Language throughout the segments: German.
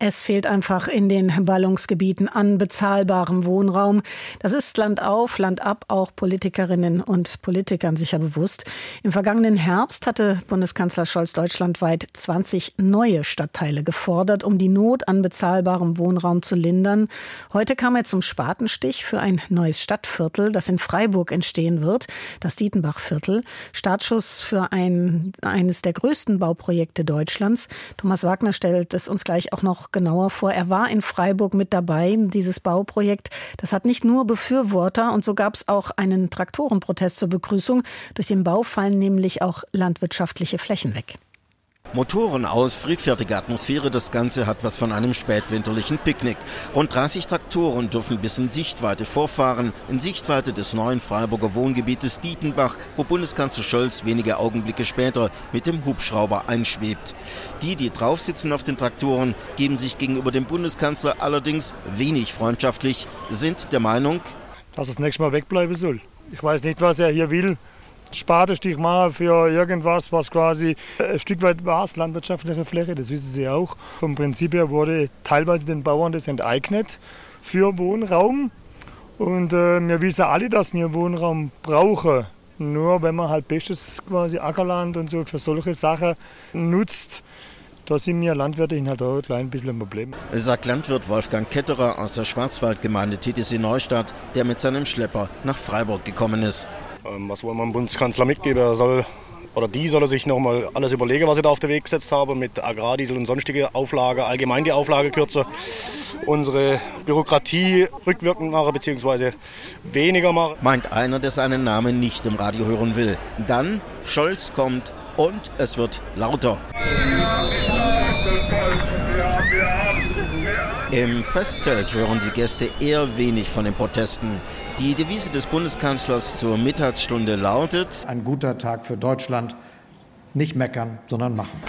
es fehlt einfach in den Ballungsgebieten an bezahlbarem Wohnraum. Das ist Land auf, Land ab auch Politikerinnen und Politikern sicher bewusst. Im vergangenen Herbst hatte Bundeskanzler Scholz deutschlandweit 20 neue Stadtteile gefordert, um die Not an bezahlbarem Wohnraum zu lindern. Heute kam er zum Spatenstich für ein neues Stadtviertel, das in Freiburg entstehen wird, das Dietenbachviertel. Startschuss für ein, eines der größten Bauprojekte Deutschlands. Thomas Wagner stellt es uns gleich auch noch genauer vor. Er war in Freiburg mit dabei, dieses Bauprojekt. Das hat nicht nur Befürworter und so gab es auch einen Traktorenprotest zur Begrüßung. Durch den Bau fallen nämlich auch landwirtschaftliche Flächen weg. Motoren aus, friedfertige Atmosphäre, das Ganze hat was von einem spätwinterlichen Picknick. Rund 30 Traktoren dürfen bis in Sichtweite vorfahren, in Sichtweite des neuen Freiburger Wohngebietes Dietenbach, wo Bundeskanzler Scholz wenige Augenblicke später mit dem Hubschrauber einschwebt. Die, die draufsitzen auf den Traktoren, geben sich gegenüber dem Bundeskanzler allerdings wenig freundschaftlich, sind der Meinung, dass es nächstes Mal wegbleiben soll. Ich weiß nicht, was er hier will. Spatenstich machen für irgendwas, was quasi ein Stück weit war, landwirtschaftliche Fläche, das wissen Sie auch. Vom Prinzip her wurde teilweise den Bauern das enteignet für Wohnraum. Und äh, wir wissen alle, dass wir Wohnraum brauchen. Nur wenn man halt bestes quasi Ackerland und so für solche Sachen nutzt, da sind wir Landwirte halt auch ein klein bisschen ein Problem. Sagt Landwirt Wolfgang Ketterer aus der Schwarzwaldgemeinde TTC Neustadt, der mit seinem Schlepper nach Freiburg gekommen ist. Ähm, was wollen wir dem Bundeskanzler mitgeben? Er soll oder die soll er sich nochmal alles überlegen, was sie da auf den Weg gesetzt haben mit Agrardiesel und sonstige Auflage, allgemein die Auflage kürzer, unsere Bürokratie rückwirkend machen bzw. weniger machen. Meint einer, der seinen Namen nicht im Radio hören will. Dann Scholz kommt und es wird lauter. Im Festzelt hören die Gäste eher wenig von den Protesten. Die Devise des Bundeskanzlers zur Mittagsstunde lautet: Ein guter Tag für Deutschland. Nicht meckern, sondern machen.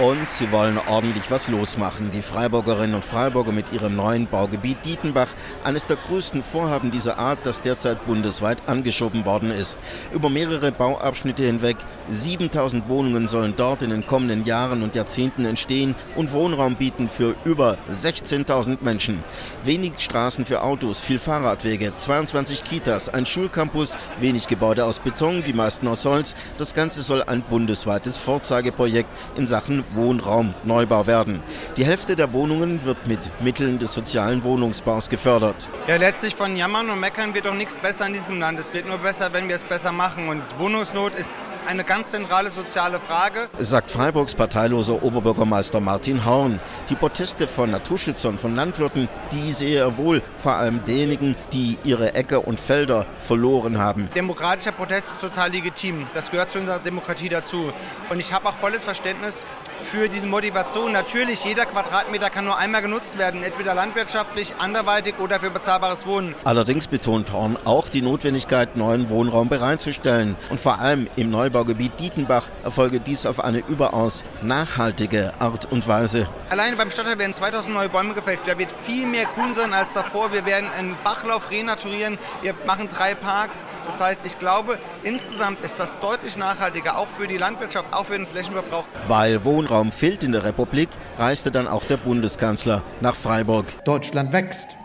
Und sie wollen ordentlich was losmachen. Die Freiburgerinnen und Freiburger mit ihrem neuen Baugebiet Dietenbach, eines der größten Vorhaben dieser Art, das derzeit bundesweit angeschoben worden ist. Über mehrere Bauabschnitte hinweg, 7000 Wohnungen sollen dort in den kommenden Jahren und Jahrzehnten entstehen und Wohnraum bieten für über 16.000 Menschen. Wenig Straßen für Autos, viel Fahrradwege, 22 Kitas, ein Schulcampus, wenig Gebäude aus Beton, die meisten aus Holz. Das Ganze soll ein bundesweites Vorzeigeprojekt in Sachen Wohnraumneubau werden. Die Hälfte der Wohnungen wird mit Mitteln des sozialen Wohnungsbaus gefördert. Ja, letztlich von Jammern und Meckern wird doch nichts besser in diesem Land. Es wird nur besser, wenn wir es besser machen. Und Wohnungsnot ist eine ganz zentrale soziale Frage. Sagt Freiburgs parteiloser Oberbürgermeister Martin Horn. Die Proteste von Naturschützern, von Landwirten, die sehe er wohl, vor allem denjenigen, die ihre Äcker und Felder verloren haben. Demokratischer Protest ist total legitim. Das gehört zu unserer Demokratie dazu. Und ich habe auch volles Verständnis für diese Motivation. Natürlich, jeder Quadratmeter kann nur einmal genutzt werden, entweder landwirtschaftlich, anderweitig oder für bezahlbares Wohnen. Allerdings betont Horn auch die Notwendigkeit, neuen Wohnraum bereitzustellen. Und vor allem im Neubaugebiet Dietenbach erfolge dies auf eine überaus nachhaltige Art und Weise. Alleine beim Stadtteil werden 2000 neue Bäume gefällt. Da wird viel mehr grün sein als davor. Wir werden einen Bachlauf renaturieren. Wir machen drei Parks. Das heißt, ich glaube, insgesamt ist das deutlich nachhaltiger, auch für die Landwirtschaft, auch für den Flächenverbrauch. Weil Wohnraum Wohnraum fehlt in der Republik, reiste dann auch der Bundeskanzler nach Freiburg. Deutschland wächst.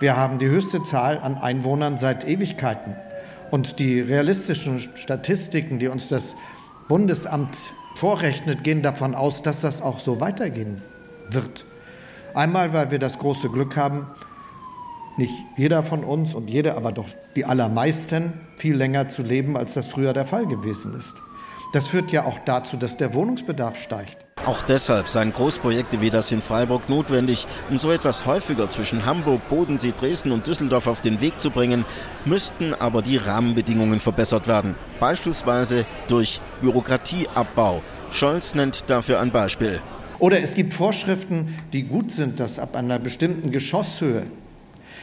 Wir haben die höchste Zahl an Einwohnern seit Ewigkeiten. Und die realistischen Statistiken, die uns das Bundesamt vorrechnet, gehen davon aus, dass das auch so weitergehen wird. Einmal, weil wir das große Glück haben, nicht jeder von uns und jede, aber doch die allermeisten viel länger zu leben, als das früher der Fall gewesen ist. Das führt ja auch dazu, dass der Wohnungsbedarf steigt. Auch deshalb seien Großprojekte wie das in Freiburg notwendig. Um so etwas häufiger zwischen Hamburg, Bodensee, Dresden und Düsseldorf auf den Weg zu bringen, müssten aber die Rahmenbedingungen verbessert werden. Beispielsweise durch Bürokratieabbau. Scholz nennt dafür ein Beispiel. Oder es gibt Vorschriften, die gut sind, dass ab einer bestimmten Geschosshöhe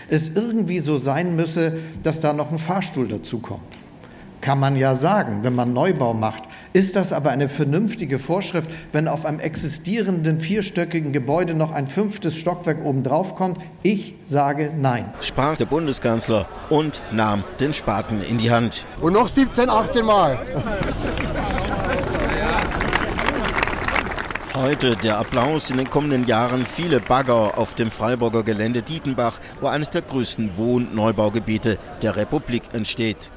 es irgendwie so sein müsse, dass da noch ein Fahrstuhl dazukommt. Kann man ja sagen, wenn man Neubau macht. Ist das aber eine vernünftige Vorschrift, wenn auf einem existierenden vierstöckigen Gebäude noch ein fünftes Stockwerk obendrauf kommt? Ich sage nein. Sprach der Bundeskanzler und nahm den Spaten in die Hand. Und noch 17, 18 Mal. Heute der Applaus in den kommenden Jahren viele Bagger auf dem Freiburger Gelände Dietenbach, wo eines der größten Wohn- Neubaugebiete der Republik entsteht.